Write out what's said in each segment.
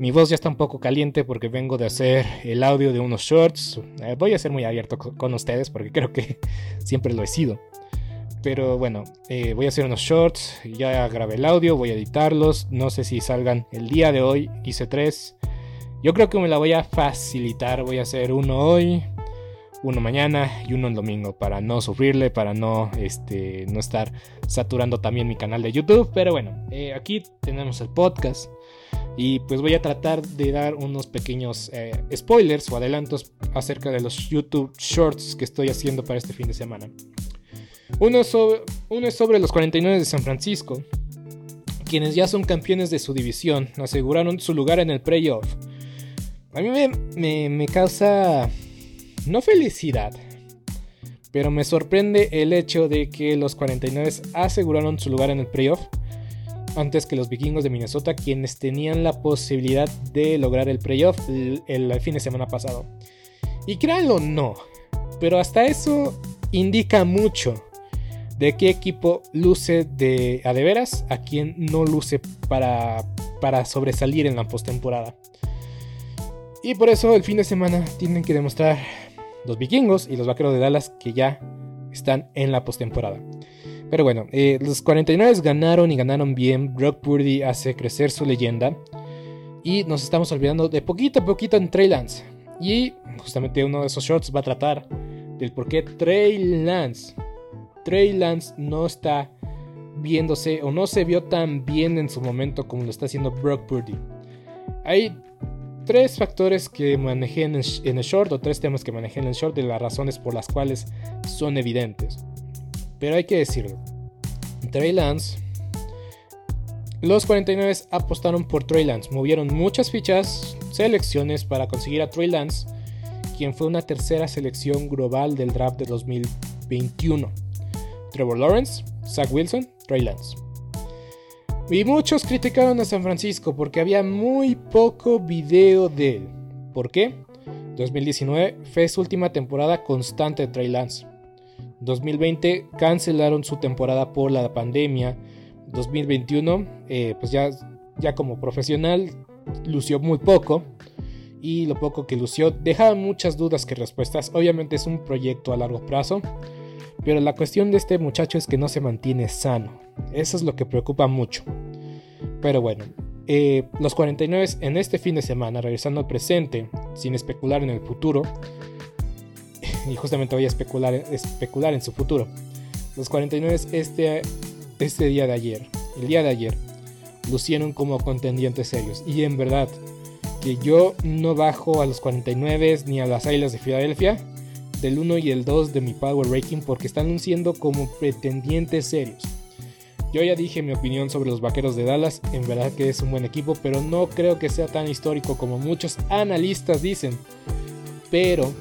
Mi voz ya está un poco caliente porque vengo de hacer el audio de unos shorts. Eh, voy a ser muy abierto con ustedes porque creo que siempre lo he sido. Pero bueno, eh, voy a hacer unos shorts. Ya grabé el audio, voy a editarlos. No sé si salgan el día de hoy. Hice tres. Yo creo que me la voy a facilitar. Voy a hacer uno hoy, uno mañana y uno el domingo para no sufrirle, para no, este, no estar saturando también mi canal de YouTube. Pero bueno, eh, aquí tenemos el podcast. Y pues voy a tratar de dar unos pequeños eh, spoilers o adelantos acerca de los YouTube Shorts que estoy haciendo para este fin de semana. Uno, sobre, uno es sobre los 49 de San Francisco, quienes ya son campeones de su división, aseguraron su lugar en el playoff. A mí me, me causa no felicidad, pero me sorprende el hecho de que los 49 aseguraron su lugar en el playoff antes que los vikingos de Minnesota, quienes tenían la posibilidad de lograr el playoff el, fin de semana pasado. Y créanlo, no. Pero hasta eso indica mucho de qué equipo luce de a de veras, a quién no luce para, para sobresalir en la postemporada. Y por eso el fin de semana tienen que demostrar los vikingos y los vaqueros de Dallas que ya están en la postemporada. Pero bueno, eh, los 49 ganaron y ganaron bien. Brock Purdy hace crecer su leyenda. Y nos estamos olvidando de poquito a poquito en Trey Lance. Y justamente uno de esos shorts va a tratar del por qué Trey Lance, no está viéndose o no se vio tan bien en su momento como lo está haciendo Brock Purdy. Hay tres factores que manejé en el short o tres temas que manejé en el short de las razones por las cuales son evidentes. Pero hay que decirlo. Trey Lance. Los 49 apostaron por Trey Lance. Movieron muchas fichas, selecciones para conseguir a Trey Lance, quien fue una tercera selección global del draft de 2021. Trevor Lawrence, Zach Wilson, Trey Lance. Y muchos criticaron a San Francisco porque había muy poco video de él. ¿Por qué? 2019 fue su última temporada constante de Trey Lance. 2020 cancelaron su temporada por la pandemia. 2021, eh, pues ya, ya como profesional, lució muy poco. Y lo poco que lució dejaba muchas dudas que respuestas. Obviamente es un proyecto a largo plazo. Pero la cuestión de este muchacho es que no se mantiene sano. Eso es lo que preocupa mucho. Pero bueno, eh, los 49 en este fin de semana, regresando al presente, sin especular en el futuro, y justamente voy a especular, especular en su futuro. Los 49 este, este día de ayer, el día de ayer, lucieron como contendientes serios. Y en verdad, que yo no bajo a los 49 ni a las Águilas de Filadelfia del 1 y el 2 de mi Power Ranking porque están luciendo como pretendientes serios. Yo ya dije mi opinión sobre los Vaqueros de Dallas, en verdad que es un buen equipo, pero no creo que sea tan histórico como muchos analistas dicen. Pero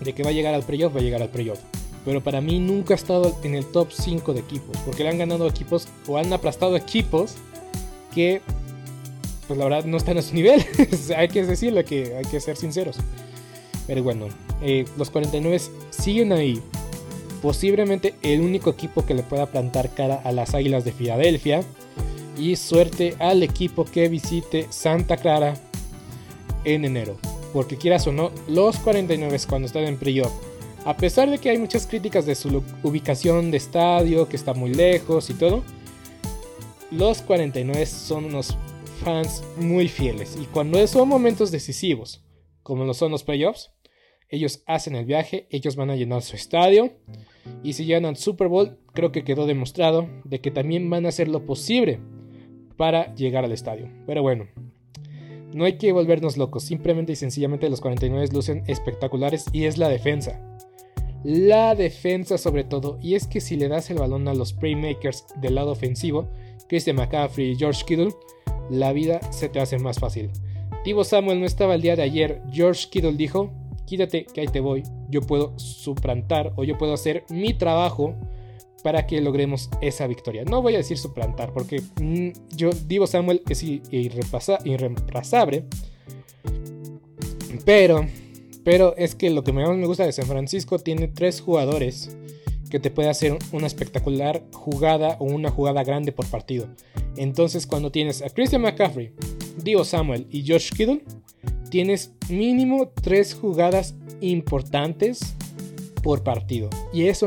de que va a llegar al playoff, va a llegar al playoff. Pero para mí nunca ha estado en el top 5 de equipos, porque le han ganado equipos o han aplastado equipos que pues la verdad no están a su nivel. hay que decirlo, que hay que ser sinceros. Pero bueno, eh, los 49 siguen ahí. Posiblemente el único equipo que le pueda plantar cara a las Águilas de Filadelfia. Y suerte al equipo que visite Santa Clara en enero. Porque quieras o no, los 49 cuando están en playoff, a pesar de que hay muchas críticas de su ubicación de estadio, que está muy lejos y todo, los 49 son unos fans muy fieles. Y cuando son momentos decisivos, como lo son los playoffs, ellos hacen el viaje, ellos van a llenar su estadio. Y si llegan al Super Bowl, creo que quedó demostrado de que también van a hacer lo posible para llegar al estadio. Pero bueno, no hay que volvernos locos, simplemente y sencillamente los 49 lucen espectaculares y es la defensa. La defensa sobre todo, y es que si le das el balón a los playmakers del lado ofensivo, Christian McCaffrey y George Kittle, la vida se te hace más fácil. Tibo Samuel no estaba el día de ayer, George Kittle dijo, quítate que ahí te voy, yo puedo suplantar o yo puedo hacer mi trabajo para que logremos esa victoria. No voy a decir suplantar, porque mm, yo Divo Samuel es irreemplazable. Pero, pero es que lo que más me gusta de San Francisco tiene tres jugadores que te puede hacer una espectacular jugada o una jugada grande por partido. Entonces, cuando tienes a Christian McCaffrey, Dio Samuel y Josh Kittle, tienes mínimo tres jugadas importantes por partido. Y eso...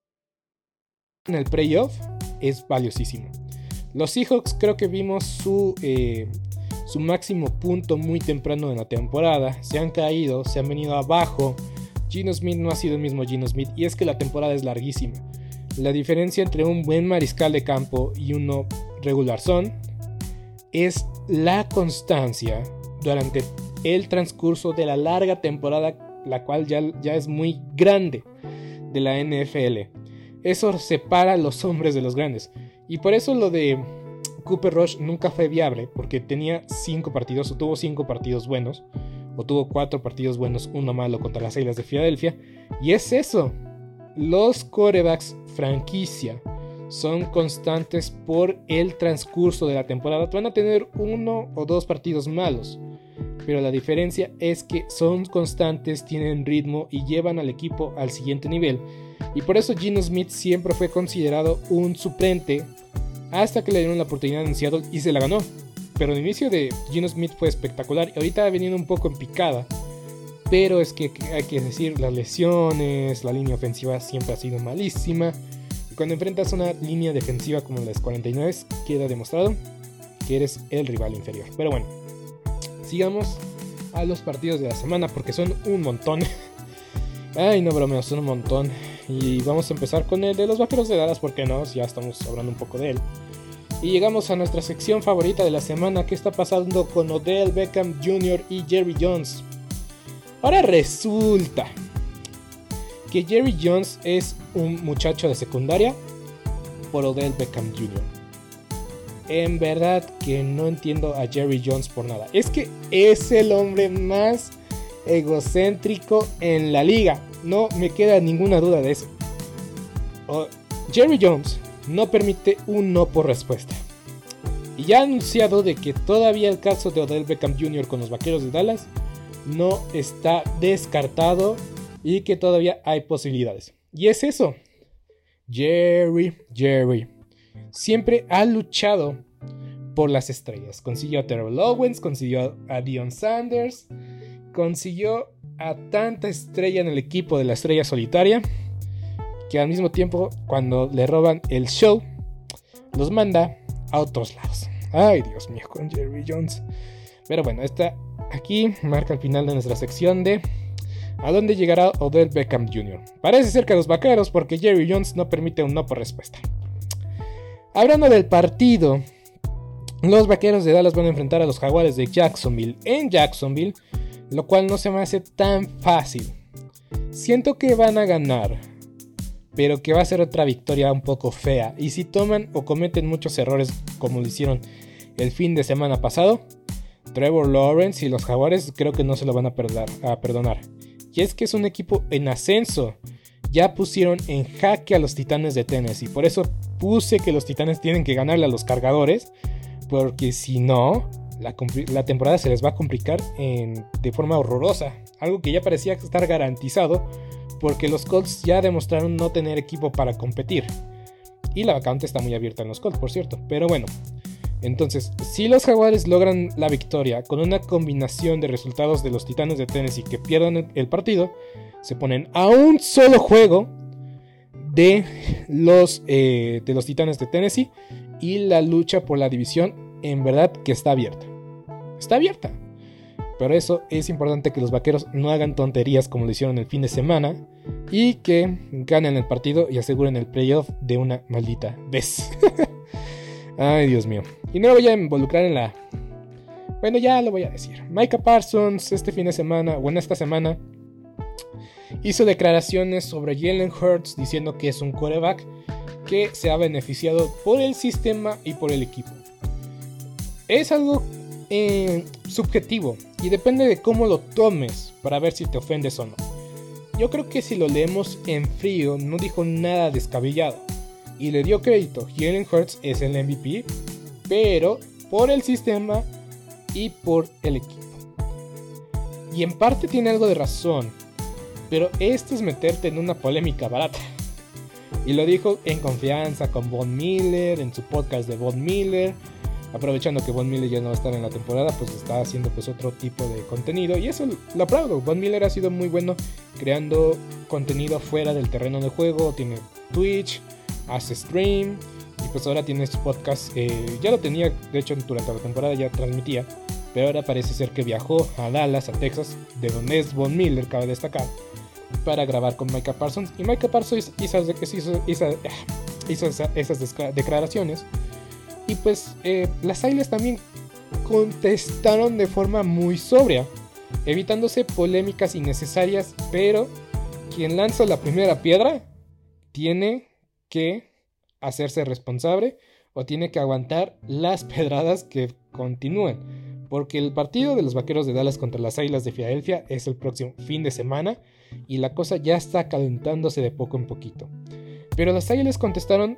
en el playoff es valiosísimo. Los Seahawks creo que vimos su, eh, su máximo punto muy temprano en la temporada. Se han caído, se han venido abajo. Gino Smith no ha sido el mismo Gino Smith y es que la temporada es larguísima. La diferencia entre un buen mariscal de campo y uno regular son es la constancia durante el transcurso de la larga temporada, la cual ya, ya es muy grande de la NFL. Eso separa a los hombres de los grandes. Y por eso lo de Cooper Rush nunca fue viable, porque tenía 5 partidos, o tuvo 5 partidos buenos, o tuvo 4 partidos buenos, uno malo contra las Águilas de Filadelfia. Y es eso. Los corebacks franquicia son constantes por el transcurso de la temporada. Van a tener uno o dos partidos malos. Pero la diferencia es que son constantes, tienen ritmo y llevan al equipo al siguiente nivel. Y por eso Gino Smith siempre fue considerado un suplente hasta que le dieron la oportunidad en Seattle y se la ganó. Pero el inicio de Gino Smith fue espectacular y ahorita ha venido un poco en picada. Pero es que hay que decir, las lesiones, la línea ofensiva siempre ha sido malísima. Y cuando enfrentas una línea defensiva como las 49, queda demostrado que eres el rival inferior. Pero bueno, sigamos a los partidos de la semana porque son un montón. Ay, no bromeo, son un montón. Y vamos a empezar con el de los vaqueros de Dallas, porque no, ya estamos hablando un poco de él. Y llegamos a nuestra sección favorita de la semana, ¿qué está pasando con Odell Beckham Jr. y Jerry Jones? Ahora resulta que Jerry Jones es un muchacho de secundaria por Odell Beckham Jr. en verdad que no entiendo a Jerry Jones por nada. Es que es el hombre más egocéntrico en la liga. No me queda ninguna duda de eso. Jerry Jones no permite un no por respuesta. Y ya ha anunciado de que todavía el caso de Odell Beckham Jr. con los Vaqueros de Dallas no está descartado y que todavía hay posibilidades. Y es eso. Jerry, Jerry, siempre ha luchado por las estrellas. Consiguió a Terrell Owens, consiguió a Dion Sanders, consiguió a tanta estrella en el equipo de la estrella solitaria que al mismo tiempo cuando le roban el show los manda a otros lados. Ay, Dios mío, con Jerry Jones. Pero bueno, esta aquí marca el final de nuestra sección de ¿A dónde llegará Odell Beckham Jr.? Parece ser que los vaqueros porque Jerry Jones no permite un no por respuesta. Hablando del partido, los vaqueros de Dallas van a enfrentar a los jaguares de Jacksonville en Jacksonville, lo cual no se me hace tan fácil. Siento que van a ganar, pero que va a ser otra victoria un poco fea. Y si toman o cometen muchos errores como lo hicieron el fin de semana pasado, Trevor Lawrence y los jaguares creo que no se lo van a, a perdonar. Y es que es un equipo en ascenso. Ya pusieron en jaque a los Titanes de Tennessee. Por eso puse que los Titanes tienen que ganarle a los cargadores. Porque si no, la, temporada se les va a complicar de forma horrorosa. Algo que ya parecía estar garantizado. Porque los Colts ya demostraron no tener equipo para competir. Y la vacante está muy abierta en los Colts, por cierto. Pero bueno, entonces, si los Jaguares logran la victoria con una combinación de resultados de los Titanes de Tennessee que pierdan el partido, se ponen a un solo juego de los, eh, de los Titanes de Tennessee y la lucha por la división en verdad que está abierta. Está abierta. Pero eso es importante que los vaqueros no hagan tonterías como lo hicieron el fin de semana y que ganen el partido y aseguren el playoff de una maldita vez. Ay, Dios mío. Y no me voy a involucrar en la... Bueno, ya lo voy a decir. Micah Parsons este fin de semana, o en esta semana, hizo declaraciones sobre Jalen Hurts diciendo que es un quarterback que se ha beneficiado por el sistema y por el equipo. Es algo eh, subjetivo y depende de cómo lo tomes para ver si te ofendes o no. Yo creo que si lo leemos en frío no dijo nada descabellado y le dio crédito. Jalen Hurts es el MVP, pero por el sistema y por el equipo. Y en parte tiene algo de razón, pero esto es meterte en una polémica barata. Y lo dijo en confianza con Von Miller, en su podcast de Von Miller. Aprovechando que Von Miller ya no va a estar en la temporada, pues está haciendo pues otro tipo de contenido. Y eso lo aplaudo. Von Miller ha sido muy bueno creando contenido fuera del terreno de juego. Tiene Twitch, hace stream y pues ahora tiene su podcast. ya lo tenía, de hecho, durante la temporada ya transmitía, pero ahora parece ser que viajó a Dallas, a Texas, de donde es Von Miller, cabe destacar, para grabar con Micah Parsons. Y Micah Parsons hizo, hizo, hizo, esas declaraciones. Y pues eh, las Águilas también contestaron de forma muy sobria, evitándose polémicas innecesarias, pero quien lanza la primera piedra tiene que hacerse responsable o tiene que aguantar las pedradas que continúen. Porque el partido de los Vaqueros de Dallas contra las Águilas de Filadelfia es el próximo fin de semana y la cosa ya está calentándose de poco en poquito. Pero las Águilas contestaron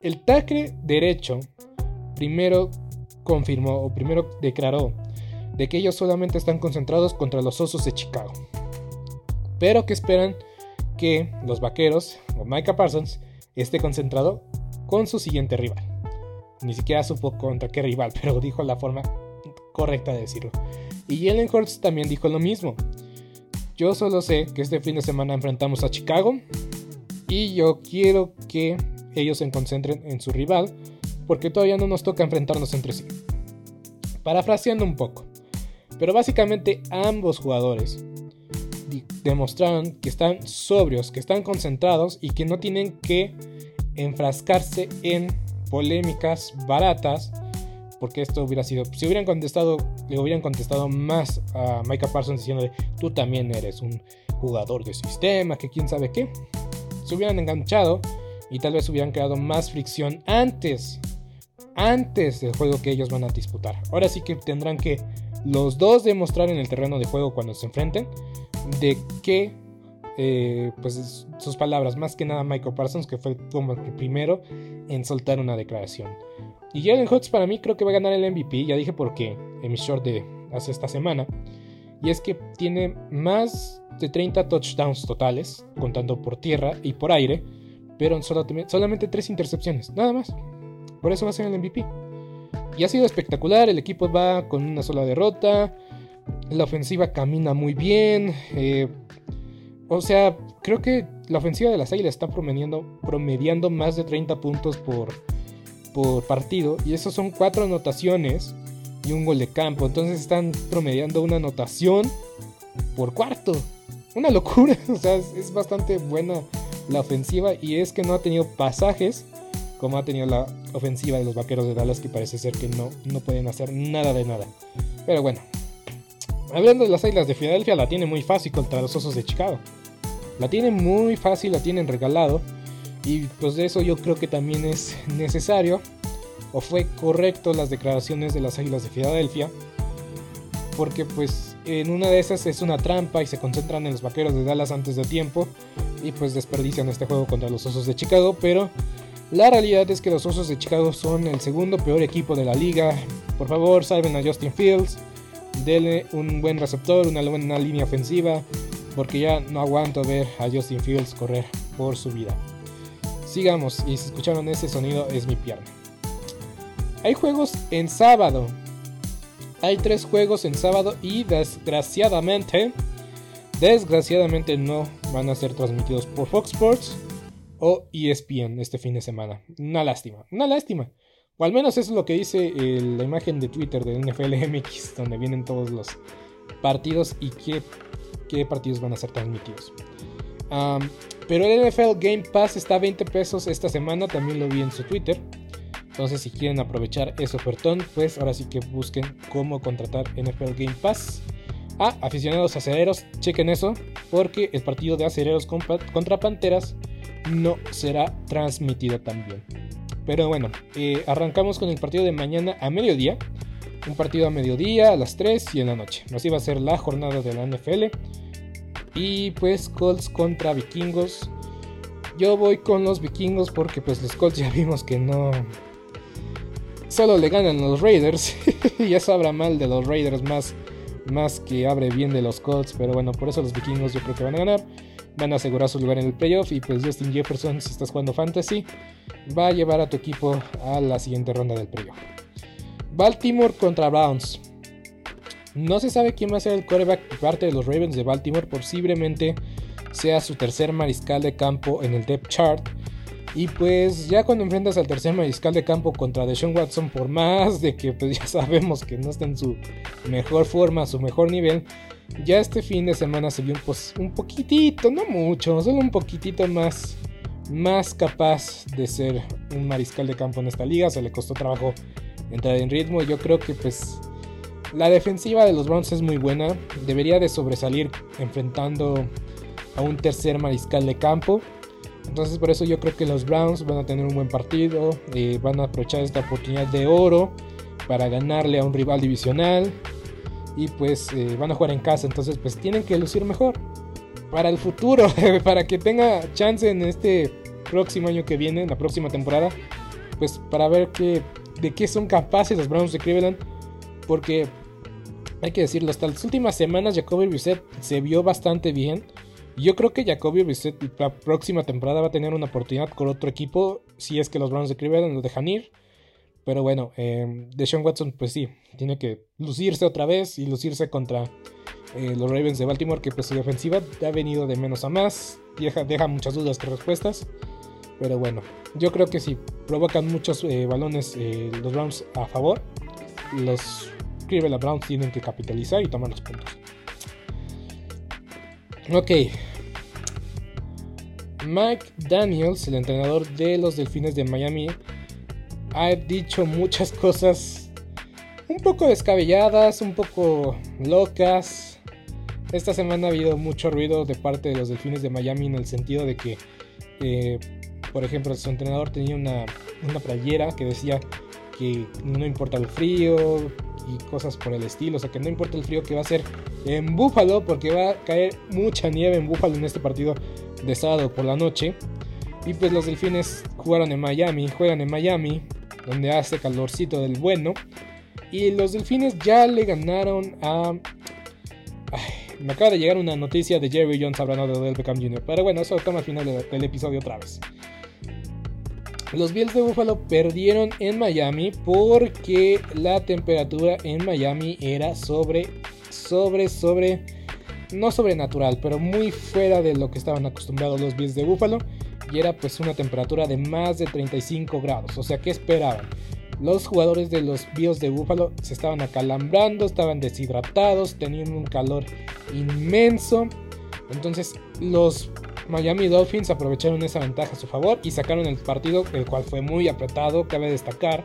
El TACRE derecho primero confirmó o primero declaró de que ellos solamente están concentrados contra los Osos de Chicago. Pero que esperan que los Vaqueros o Micah Parsons esté concentrado con su siguiente rival. Ni siquiera supo contra qué rival, pero dijo la forma correcta de decirlo. Y Jalen Hurts también dijo lo mismo. Yo solo sé que este fin de semana enfrentamos a Chicago y yo quiero que ellos se concentren en su rival porque todavía no nos toca enfrentarnos entre sí. Parafraseando un poco. Pero básicamente ambos jugadores demostraron que están sobrios, que están concentrados y que no tienen que enfrascarse en polémicas baratas. Porque esto hubiera sido. Si hubieran contestado. Le hubieran contestado más a Micah Parsons diciéndole. Tú también eres un jugador de sistema. Que quién sabe qué. Se hubieran enganchado y tal vez hubieran creado más fricción antes, antes del juego que ellos van a disputar. Ahora sí que tendrán que los dos demostrar en el terreno de juego cuando se enfrenten de que eh, pues sus palabras, más que nada Michael Parsons, que fue como el primero en soltar una declaración. Y Jalen Hurts para mí creo que va a ganar el MVP, ya dije por qué en mi short de hace esta semana. Y es que tiene más de 30 touchdowns totales, contando por tierra y por aire pero solamente tres intercepciones, nada más. Por eso va a ser el MVP. Y ha sido espectacular, el equipo va con una sola derrota, la ofensiva camina muy bien, eh, o sea, creo que la ofensiva de las Águilas está promediando, promediando más de 30 puntos por, por partido, y eso son cuatro anotaciones y un gol de campo, entonces están promediando una anotación por cuarto. Una locura, o sea, es bastante buena la ofensiva y es que no ha tenido pasajes como ha tenido la ofensiva de los Vaqueros de Dallas que parece ser que no, no pueden hacer nada de nada. Pero bueno, hablando de las Águilas de Filadelfia, la tiene muy fácil contra los Osos de Chicago. La tiene muy fácil, la tienen regalado y pues de eso yo creo que también es necesario o fue correcto las declaraciones de las Águilas de Filadelfia porque pues en una de esas es una trampa y se concentran en los Vaqueros de Dallas antes de tiempo y pues desperdician este juego contra los Osos de Chicago, pero la realidad es que los Osos de Chicago son el segundo peor equipo de la liga. Por favor, salven a Justin Fields, denle un buen receptor, una buena línea ofensiva, porque ya no aguanto ver a Justin Fields correr por su vida. Sigamos, y si escucharon ese sonido es mi pierna. Hay juegos en sábado. Hay tres juegos en sábado y desgraciadamente Desgraciadamente no van a ser transmitidos por Fox Sports o ESPN este fin de semana. Una lástima, una lástima. O al menos eso es lo que dice la imagen de Twitter del NFL MX, donde vienen todos los partidos y qué, qué partidos van a ser transmitidos. pero el NFL Game Pass está a 20 pesos esta semana, también lo vi en su Twitter. Entonces si quieren aprovechar ese ofertón, pues ahora sí que busquen cómo contratar NFL Game Pass. Ah, aficionados acereros, chequen eso, porque el partido de acereros contra Panteras no será transmitido también. Pero bueno, eh, arrancamos con el partido de mañana a mediodía. Un partido a mediodía, a las 3 y en la noche. Así va a ser la jornada de la NFL. Y pues Colts contra Vikingos. Yo voy con los Vikingos porque pues los Colts ya vimos que no... Solo le ganan los Raiders. y eso habla mal de los Raiders más más que abre bien de los Colts, pero bueno, por eso los vikingos yo creo que van a ganar. Van a asegurar su lugar en el playoff y pues Justin Jefferson, si estás jugando fantasy, va a llevar a tu equipo a la siguiente ronda del playoff. Baltimore contra Browns. No se sabe quién va a ser el quarterback parte de los Ravens de Baltimore, posiblemente sea su tercer mariscal de campo en el depth chart y pues ya cuando enfrentas al tercer mariscal de campo contra Deshaun Watson, por más de que pues ya sabemos que no está en su mejor forma, su mejor nivel, ya este fin de semana se vio un, poquitito, no mucho, solo un poquitito más, más capaz de ser un mariscal de campo en esta liga. Se le costó trabajo entrar en ritmo. Yo creo que pues la defensiva de los Browns es muy buena. Debería de sobresalir enfrentando a un tercer mariscal de campo. Entonces por eso yo creo que los Browns van a tener un buen partido. Van a aprovechar esta oportunidad de oro para ganarle a un rival divisional. Y pues eh, van a jugar en casa. Entonces pues tienen que lucir mejor. Para el futuro. para que tenga chance en este próximo año que viene. En la próxima temporada. Pues para ver que, de qué son capaces los Browns de Cleveland. Porque hay que decirlo, hasta las últimas semanas Jacoby Brissett se vio bastante bien. Yo creo que Jacoby Brissett la próxima temporada va a tener una oportunidad con otro equipo si es que los Browns de Cleveland lo dejan ir. Pero bueno, eh, Deshaun Watson pues sí, tiene que lucirse otra vez y lucirse contra eh, los Ravens de Baltimore que pues su defensiva ha venido de menos a más, deja, muchas dudas que respuestas. Pero bueno, yo creo que si provocan muchos eh, balones eh, los Browns a favor, los Cleveland Browns tienen que capitalizar y tomar los puntos. Ok. Mike Daniels, el entrenador de los Delfines de Miami, ha dicho muchas cosas un poco descabelladas, un poco locas. Esta semana ha habido mucho ruido de parte de los Delfines de Miami en el sentido de que, eh, por ejemplo, su entrenador tenía una, una playera que decía que no importa el frío, y cosas por el estilo. O sea que no importa el frío que va a ser en Búfalo, porque va a caer mucha nieve en Búfalo en este partido de sábado por la noche. Y pues los delfines jugaron en Miami, juegan en Miami, donde hace calorcito del bueno. Y los delfines ya le ganaron a. me acaba de llegar una noticia de Jerry Jones hablando de Odell Beckham Jr. Pero bueno, eso toma al final del episodio otra vez. Los Bills de Buffalo perdieron en Miami porque la temperatura en Miami era sobre, sobre, sobre, no sobrenatural, pero muy fuera de lo que estaban acostumbrados los Bills de Buffalo. Y era pues una temperatura de más de 35 grados. O sea, ¿qué esperaban? Los jugadores de los Bills de Buffalo se estaban acalambrando, estaban deshidratados, tenían un calor inmenso. Entonces los Miami Dolphins aprovecharon esa ventaja a su favor y sacaron el partido, el cual fue muy apretado, cabe destacar.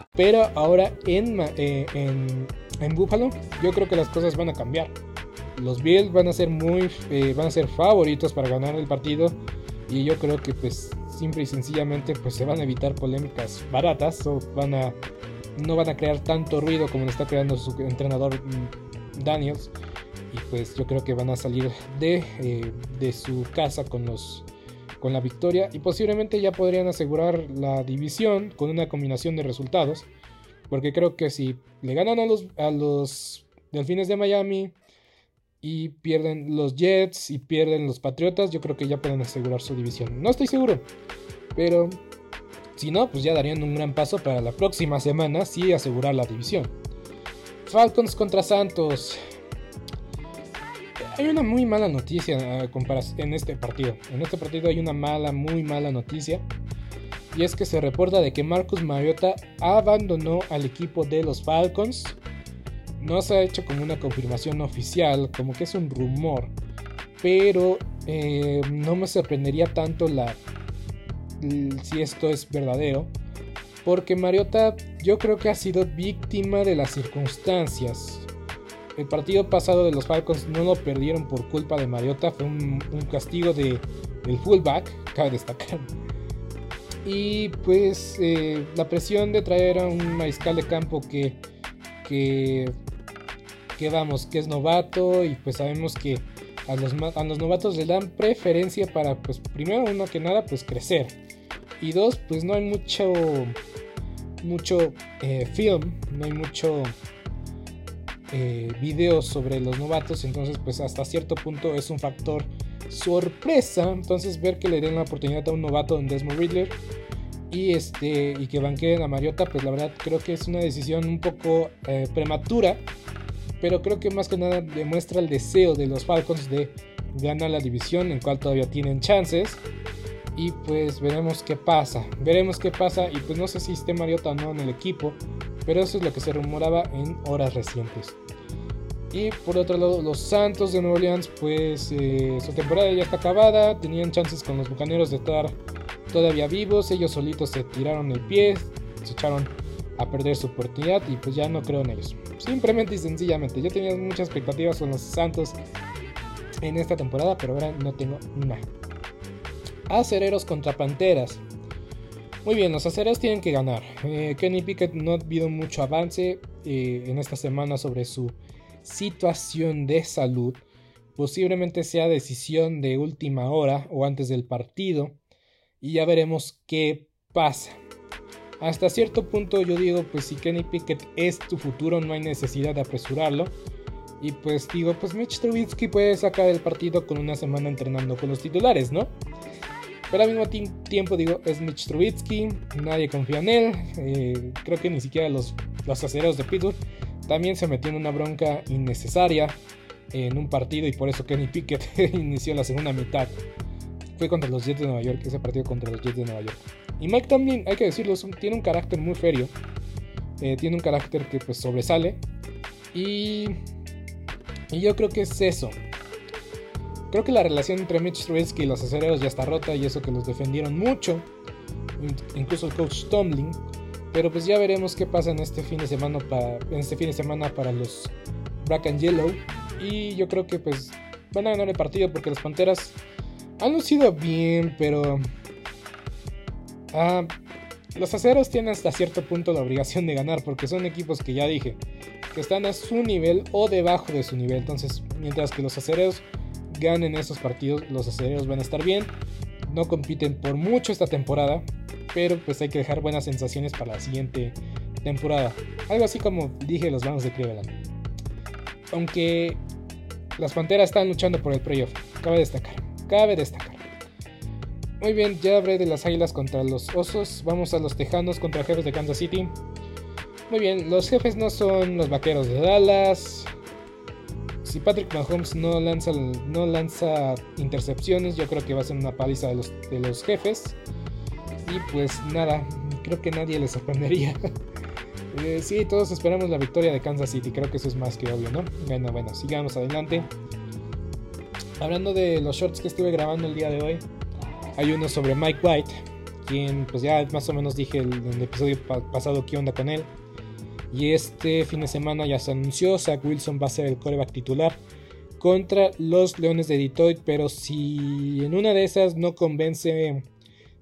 Pero ahora en, eh, en, en Buffalo, yo creo que las cosas van a cambiar. Los Bills van a ser muy eh, van a ser favoritos para ganar el partido. Y yo creo que pues simple y sencillamente pues se van a evitar polémicas baratas. O van a. no van a crear tanto ruido como le está creando su entrenador mm, Daniels. Y pues yo creo que van a salir de, eh, de su casa con los con la victoria y posiblemente ya podrían asegurar la división con una combinación de resultados. Porque creo que si le ganan a los, a los Delfines de Miami y pierden los Jets y pierden los Patriotas, yo creo que ya pueden asegurar su división. No estoy seguro, pero si no, pues ya darían un gran paso para la próxima semana, sí asegurar la división. Falcons contra Santos. Hay una muy mala noticia en este partido. En este partido hay una mala, muy mala noticia. Y es que se reporta de que Marcus Mariota abandonó al equipo de los Falcons. No se ha hecho como una confirmación oficial, como que es un rumor. Pero eh, no me sorprendería tanto la, si esto es verdadero. Porque Mariota yo creo que ha sido víctima de las circunstancias. El partido pasado de los Falcons no lo perdieron por culpa de Mariota, fue un, castigo de, del fullback, cabe destacar. Y pues eh, la presión de traer a un mariscal de campo que, que, que vamos, que es novato y pues sabemos que a los, a los novatos le dan preferencia para pues primero uno que nada pues crecer y dos pues no hay mucho mucho eh, film, no hay mucho eh, videos sobre los novatos, entonces pues hasta cierto punto es un factor sorpresa, entonces ver que le den la oportunidad a un novato en Desmond Riddler y este y que banqueen a Mariota, pues la verdad creo que es una decisión un poco eh, prematura, pero creo que más que nada demuestra el deseo de los Falcons de ganar la división, en cual todavía tienen chances y pues veremos qué pasa. Veremos qué pasa y pues no sé si esté Mariota o no en el equipo, pero eso es lo que se rumoraba en horas recientes. Y por otro lado, los Santos de Nueva Orleans, pues eh, su temporada ya está acabada, tenían chances con los Bucaneros de estar todavía vivos, ellos solitos se tiraron el pie, se echaron a perder su oportunidad y pues ya no creo en ellos. Simplemente y sencillamente, yo tenía muchas expectativas con los Santos en esta temporada, pero ahora no tengo nada acereros contra panteras. Muy bien, los acereros tienen que ganar. Eh, Kenny Pickett no ha habido mucho avance eh, en esta semana sobre su situación de salud. Posiblemente sea decisión de última hora o antes del partido. Y ya veremos qué pasa. Hasta cierto punto yo digo, pues si Kenny Pickett es tu futuro, no hay necesidad de apresurarlo. Y pues digo, pues Mitch Trubisky puede sacar el partido con una semana entrenando con los titulares, ¿no? Pero al mismo tiempo digo, es Mitch Trubisky, nadie confía en él. Eh, creo que ni siquiera los, los de Pittsburgh también se metió en una bronca innecesaria en un partido y por eso Kenny Pickett inició la segunda mitad. Fue contra los Jets de Nueva York, ese partido contra los Jets de Nueva York. Y Mike también, hay que decirlo, tiene un carácter muy serio. Eh, tiene un carácter que pues sobresale. Y, y yo creo que es eso. Creo que la relación entre Mitch Trubisky y los acereros ya está rota y eso que los defendieron mucho, incluso el coach Tomlin. Pero pues ya veremos qué pasa en este fin de semana para, en este fin de semana para los Black and Yellow. Y yo creo que pues van a ganar el partido porque las Panteras han lucido bien, pero ah, los aceros tienen hasta cierto punto la obligación de ganar porque son equipos que ya dije que están a su nivel o debajo de su nivel. Entonces, mientras que los acereros ganen esos partidos, los aceleros van a estar bien. No compiten por mucho esta temporada, pero pues hay que dejar buenas sensaciones para la siguiente temporada. Algo así como dije los Browns de Cleveland. Aunque las Panteras están luchando por el playoff, cabe destacar, cabe destacar. Muy bien, ya hablé de las Águilas contra los Osos. Vamos a los Tejanos contra jefes de Kansas City. Muy bien, los jefes no son los Vaqueros de Dallas, si Patrick Mahomes no lanza, intercepciones, yo creo que va a ser una paliza de los, de los jefes. Y pues nada, creo que nadie le sorprendería. Eh, sí, todos esperamos la victoria de Kansas City, creo que eso es más que obvio, ¿no? Bueno, bueno, sigamos adelante. Hablando de los shorts que estuve grabando el día de hoy, hay uno sobre Mike White, quien pues ya más o menos dije en el episodio pasado qué onda con él. Y este fin de semana ya se anunció, Zach Wilson va a ser el coreback titular contra los Leones de Detroit. Pero si en una de esas no convence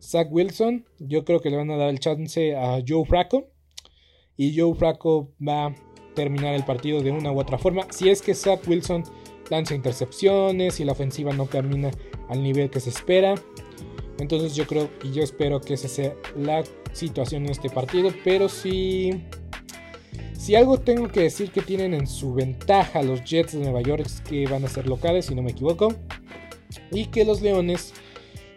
Zach Wilson, yo creo que le van a dar el chance a Joe Flacco. Y Joe Flacco va a terminar el partido de una u otra forma. Si es que Zach Wilson lanza intercepciones y la ofensiva no camina al nivel que se espera. Entonces yo creo y yo espero que esa sea la situación en este partido. Pero si si algo tengo que decir que tienen en su ventaja los Jets de Nueva York es que van a ser locales, si no me equivoco. Y que los Leones,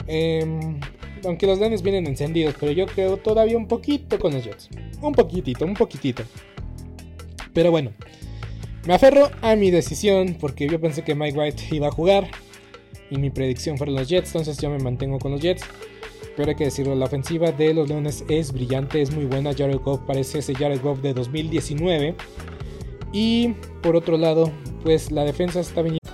em, aunque los Leones vienen encendidos, pero yo creo todavía un poquito con los Jets. Un poquitito, un poquitito. Pero bueno, Me aferro a mi decisión porque yo pensé que Mike White iba a jugar y mi predicción fueron los Jets, entonces yo me mantengo con los Jets. Pero hay que decirlo, la ofensiva de los Leones es brillante, es muy buena. Jared Goff parece ese Jared Goff de 2019. Y por otro lado, pues la defensa está viniendo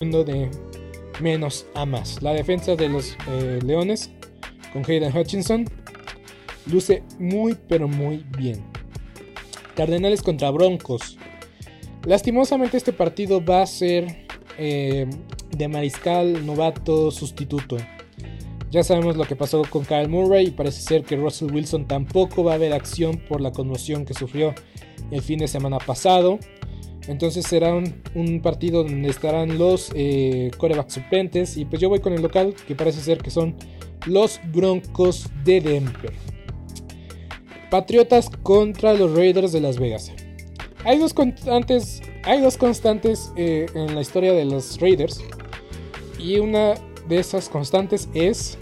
de menos a más. La defensa de los eh, Leones con Hayden Hutchinson luce muy pero muy bien. Cardenales contra Broncos. Lastimosamente este partido va a ser eh, de mariscal novato sustituto. Ya sabemos lo que pasó con Kyle Murray y parece ser que Russell Wilson tampoco va a ver acción por la conmoción que sufrió el fin de semana pasado. Entonces será un, partido donde estarán los eh, corebacks suplentes. Y pues yo voy con el local, que parece ser que son los Broncos de Denver. Patriotas contra los Raiders de Las Vegas. Hay dos constantes, hay dos constantes eh, en la historia de los Raiders. Y una de esas constantes es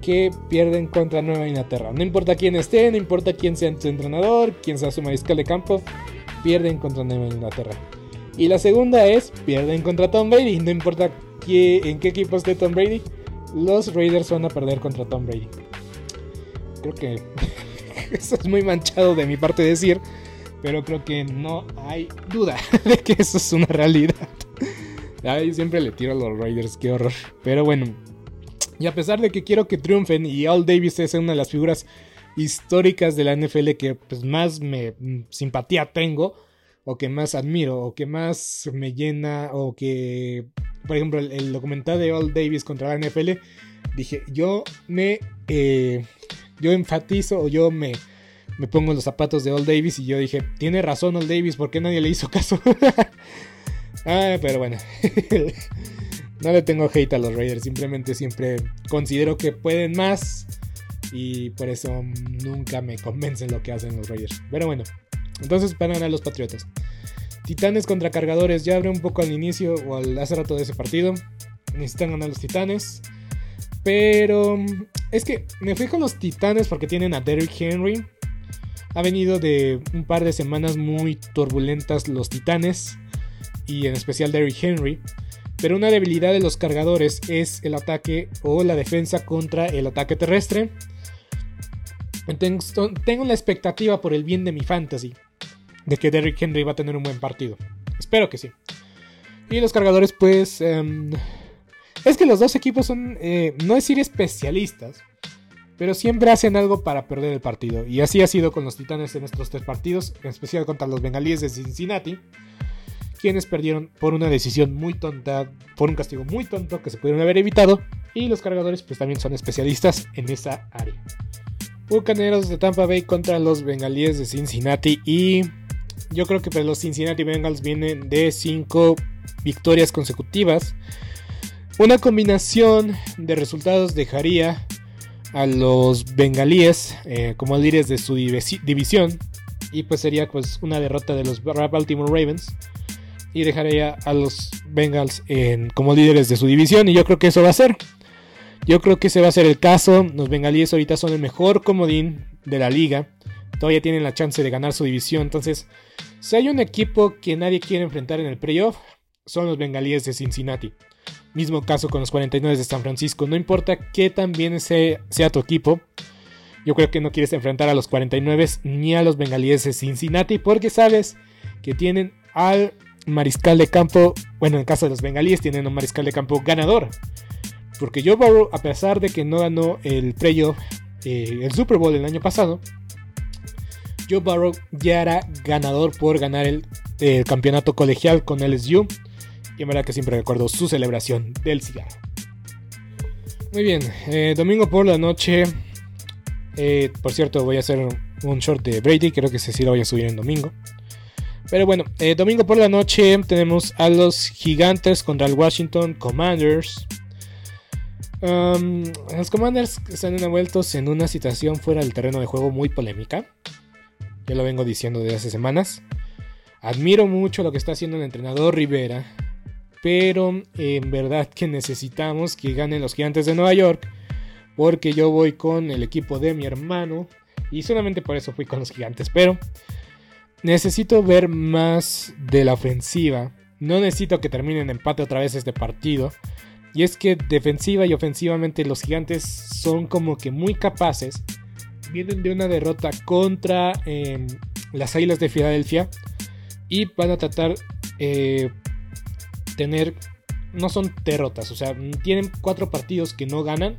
que pierden contra Nueva Inglaterra. No importa quién esté, no importa quién sea su entrenador, quién sea su mariscal de campo pierden contra Nueva Inglaterra. Y la segunda es, pierden contra Tom Brady. No importa en qué equipo esté Tom Brady, los Raiders van a perder contra Tom Brady. Creo que eso es muy manchado de mi parte decir, pero creo que no hay duda de que eso es una realidad. Ay, siempre le tiro a los Raiders, qué horror. Pero bueno, y a pesar de que quiero que triunfen y Al Davis es una de las figuras históricas de la NFL que pues, más me mm, simpatía tengo, o que más admiro, o que más me llena, o que, por ejemplo, el, documental de All Davis contra la NFL, dije, yo me, eh, yo enfatizo, o yo me, me pongo en los zapatos de All Davis, y yo dije, tiene razón All Davis, ¿por qué nadie le hizo caso? ah, pero bueno. no le tengo hate a los Raiders, simplemente siempre considero que pueden más y por eso nunca me convencen lo que hacen los Raiders. Pero bueno, entonces van a ganar los Patriotas. Titanes contra cargadores. Ya hablé un poco al inicio o al hace rato de ese partido. Necesitan ganar los Titanes. Pero es que me fui con los Titanes porque tienen a Derrick Henry. Ha venido de un par de semanas muy turbulentas los Titanes. Y en especial Derrick Henry. Pero una debilidad de los cargadores es el ataque o la defensa contra el ataque terrestre. Tengo la expectativa por el bien de mi fantasy de que Derrick Henry va a tener un buen partido. Espero que sí. Y los cargadores, pues... Em, es que los dos equipos son, eh, no decir especialistas, pero siempre hacen algo para perder el partido. Y así ha sido con los Titanes en estos tres partidos, en especial contra los Bengalíes de Cincinnati, quienes perdieron por una decisión muy tonta, por un castigo muy tonto que se pudieron haber evitado. Y los cargadores pues también son especialistas en esa área. Bucaneros de Tampa Bay contra los Bengalíes de Cincinnati. Y yo creo que pues, los Cincinnati Bengals vienen de 5 victorias consecutivas. Una combinación de resultados dejaría a los bengalíes eh, como líderes de su división. Y pues sería pues una derrota de los Baltimore Ravens. y dejaría a los Bengals en, como líderes de su división. Y yo creo que eso va a ser. Yo creo que ese va a ser el caso. Los bengalíes ahorita son el mejor comodín de la liga. Todavía tienen la chance de ganar su división. Entonces, si hay un equipo que nadie quiere enfrentar en el playoff, son los bengalíes de Cincinnati. Mismo caso con los 49 de San Francisco. No importa qué tan bien sea, sea tu equipo. Yo creo que no quieres enfrentar a los 49 ni a los bengalíes de Cincinnati porque sabes que tienen al mariscal de campo, bueno, en el caso de los bengalíes tienen un mariscal de campo ganador. Porque Joe Burrow, a pesar de que no ganó el playoff, eh, el Super Bowl el año pasado, Joe Burrow ya era ganador por ganar el, campeonato colegial con LSU. Y en verdad que siempre recuerdo su celebración del cigarro. Muy bien, eh, domingo por la noche. Eh, por cierto, voy a hacer un short de Brady. Creo que ese sí lo voy a subir en domingo. Pero bueno, domingo por la noche tenemos a los Gigantes contra el Washington Commanders. Los Commanders están envueltos en una situación fuera del terreno de juego muy polémica. Ya lo vengo diciendo desde hace semanas. Admiro mucho lo que está haciendo el entrenador Rivera. Pero en verdad que necesitamos que ganen los Gigantes de Nueva York. Porque yo voy con el equipo de mi hermano. Y solamente por eso fui con los Gigantes. Pero Necesito ver más de la ofensiva. No necesito que termine en empate otra vez este partido. Y es que defensiva y ofensivamente los gigantes son como que muy capaces. Vienen de una derrota contra em, las Águilas de Filadelfia. Y van a tratar eh, tener... No son derrotas, o sea, tienen cuatro partidos que no ganan.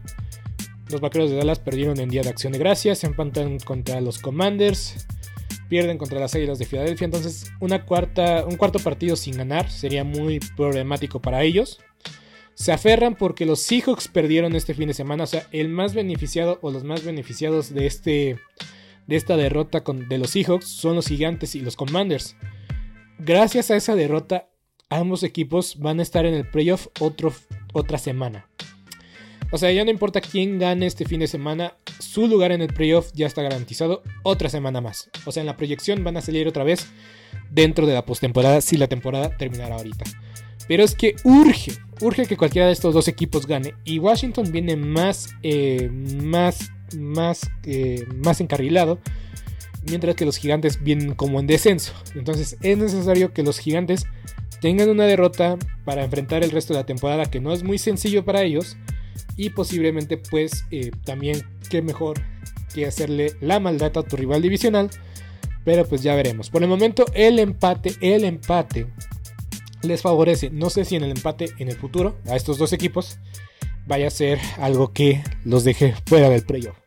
Los Vaqueros de Dallas perdieron en Día de Acción de Gracias, se empatan contra los Commanders, pierden contra las Águilas de Filadelfia. Entonces, una cuarta, un cuarto partido sin ganar sería muy problemático para ellos. Se aferran porque los Seahawks perdieron este fin de semana. O sea, el más beneficiado o los más beneficiados de, este, de esta derrota de los Seahawks son los Gigantes y los Commanders. Gracias a esa derrota, ambos equipos van a estar en el playoff otra semana. O sea, ya no importa quién gane este fin de semana, su lugar en el playoff ya está garantizado otra semana más. O sea, en la proyección van a salir otra vez dentro de la postemporada si la temporada terminara ahorita. Pero es que urge, urge que cualquiera de estos dos equipos gane. Y Washington viene más, eh, más, más, eh, más encarrilado. Mientras que los gigantes vienen como en descenso. Entonces es necesario que los gigantes tengan una derrota para enfrentar el resto de la temporada que no es muy sencillo para ellos y posiblemente pues eh, también qué mejor que hacerle la maldad a tu rival divisional. Pero pues ya veremos. Por el momento el empate, el empate les favorece. No sé si en el empate en el futuro a estos dos equipos vaya a ser algo que los deje fuera del playoff.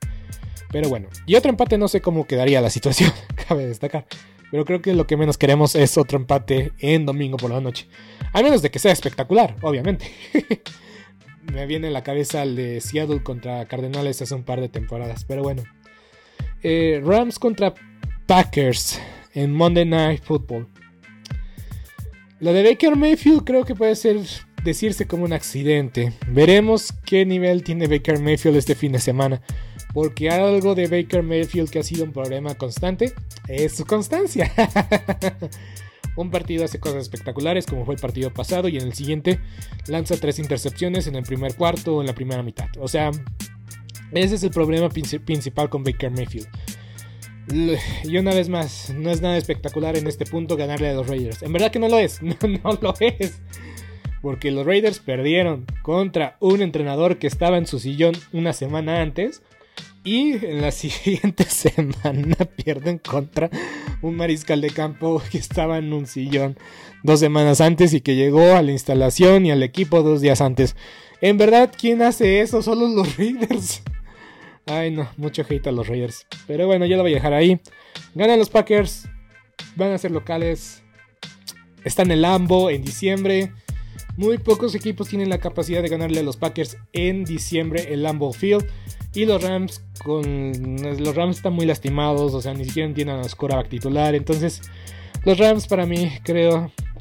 Pero bueno, y otro empate no sé cómo quedaría la situación, cabe destacar. Pero creo que lo que menos queremos es otro empate en domingo por la noche. A menos de que sea espectacular, obviamente. me viene a la cabeza el de Seattle contra Cardenales hace un par de temporadas. Pero bueno. Eh, Rams contra Packers en Monday Night Football. Lo de Baker Mayfield creo que puede ser decirse como un accidente. Veremos qué nivel tiene Baker Mayfield este fin de semana. Porque algo de Baker Mayfield que ha sido un problema constante es su constancia. Un partido hace cosas espectaculares como fue el partido pasado y en el siguiente lanza tres intercepciones en el primer cuarto o en la primera mitad. O sea, ese es el problema principal con Baker Mayfield. Y una vez más, no es nada espectacular en este punto ganarle a los Raiders. En verdad que no lo es, no, no lo es. Porque los Raiders perdieron contra un entrenador que estaba en su sillón una semana antes y en la siguiente semana pierden contra un mariscal de campo que estaba en un sillón dos semanas antes y que llegó a la instalación y al equipo dos días antes. En verdad, ¿quién hace eso? Solo los Raiders. Ay, no, mucho hate a los Raiders. Pero bueno, ya lo voy a dejar ahí. Ganan los Packers. Van a ser locales. Están en el Lambo en diciembre. Muy pocos equipos tienen la capacidad de ganarle a los Packers en diciembre el Lambeau Field. Y los Rams con los Rams están muy lastimados, o sea, ni siquiera tienen a los titular. Entonces, los Rams para mí creo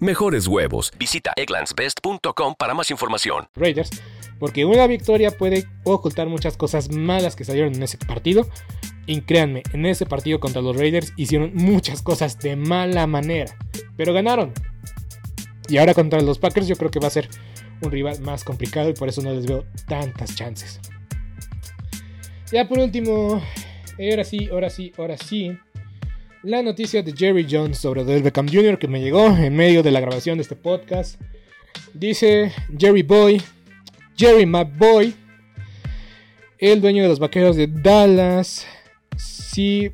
mejores huevos. Visita egglandsbest.com para más información. Raiders, porque una victoria puede ocultar muchas cosas malas que salieron en ese partido. Y créanme, en ese partido contra los Raiders hicieron muchas cosas de mala manera, pero ganaron. Y ahora contra los Packers yo creo que va a ser un rival más complicado y por eso no les veo tantas chances. Ya por último, ahora sí, ahora sí, ahora sí. La noticia de Jerry Jones sobre Del Beckham Jr. que me llegó en medio de la grabación de este podcast. Dice Jerry Boy, Jerry McBoy, el dueño de los vaqueros de Dallas. Sí.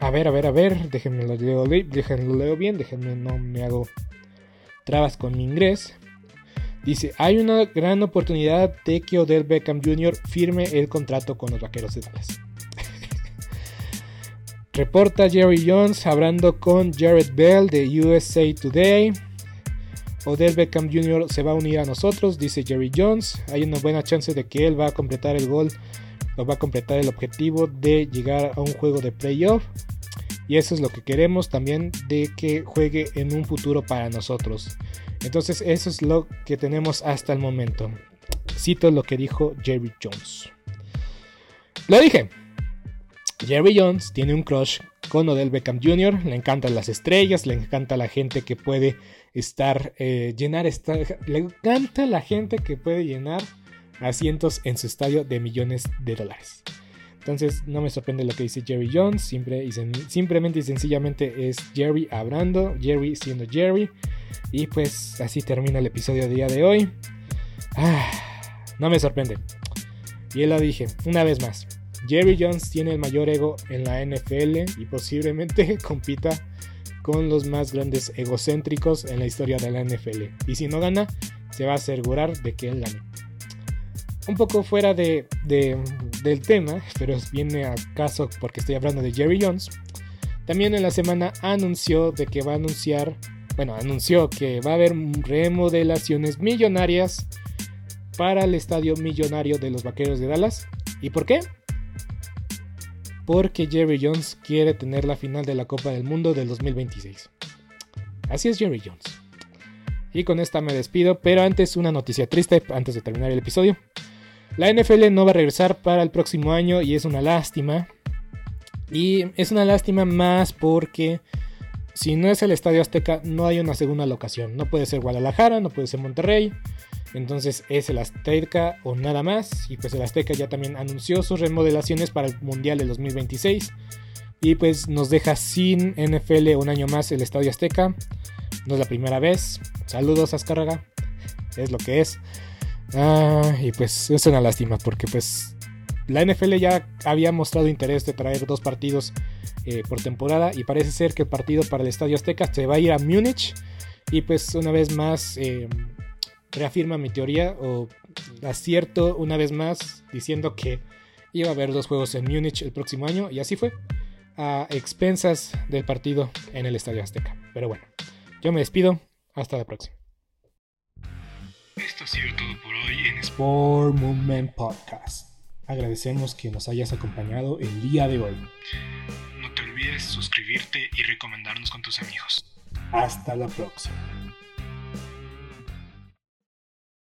A ver, a ver, a ver. Déjenme lo leo, lo bien. Déjenme, no me hago trabas con mi inglés. Dice, hay una gran oportunidad de que Odell Beckham Jr. firme el contrato con los Vaqueros de Dallas. Reporta Jerry Jones hablando con Jared Bell de USA Today. Odell Beckham Jr. se va a unir a nosotros, dice Jerry Jones. Hay una buena chance de que él va a completar el gol o va a completar el objetivo de llegar a un juego de playoff. Y eso es lo que queremos también de que juegue en un futuro para nosotros. Entonces eso es lo que tenemos hasta el momento. Cito lo que dijo Jerry Jones. Lo dije. Jerry Jones tiene un crush con Odell Beckham Jr. Le encantan las estrellas, le encanta la gente que puede estar, eh, llenar, esta, le encanta la gente que puede llenar asientos en su estadio de millones de dólares. Entonces no me sorprende lo que dice Jerry Jones, simplemente y sencillamente es Jerry hablando, Jerry siendo Jerry. Y pues así termina el episodio del día de hoy. Ah, no me sorprende. Y él lo dije, una vez más. Jerry Jones tiene el mayor ego en la NFL y posiblemente compita con los más grandes egocéntricos en la historia de la NFL. Y si no gana, se va a asegurar de que él gane. Un poco fuera de, del tema, pero viene a caso porque estoy hablando de Jerry Jones. También en la semana anunció de que va a anunciar, bueno, anunció que va a haber remodelaciones millonarias para el estadio millonario de los Vaqueros de Dallas. ¿Y por qué? Porque Jerry Jones quiere tener la final de la Copa del Mundo del 2026. Así es Jerry Jones. Y con esta me despido, pero antes una noticia triste antes de terminar el episodio. La NFL no va a regresar para el próximo año y es una lástima. Y es una lástima más porque si no es el Estadio Azteca no hay una segunda locación. No puede ser Guadalajara, no puede ser Monterrey, entonces es el Azteca o nada más. Y pues el Azteca ya también anunció sus remodelaciones para el Mundial del 2026. Y pues nos deja sin NFL un año más el Estadio Azteca. No es la primera vez. Saludos, Azcárraga. Es lo que es. Ah, y pues es una lástima porque pues la NFL ya había mostrado interés de traer dos partidos eh, por temporada y parece ser que el partido para el Estadio Azteca se va a ir a Múnich y pues una vez más eh, reafirma mi teoría o acierto una vez más diciendo que iba a haber dos juegos en Múnich el próximo año y así fue, a expensas del partido en el Estadio Azteca. Pero bueno, yo me despido, hasta la próxima. Esto ha sido todo por hoy en Sport Movement Podcast. Agradecemos que nos hayas acompañado el día de hoy. No te olvides suscribirte y recomendarnos con tus amigos. Hasta la próxima.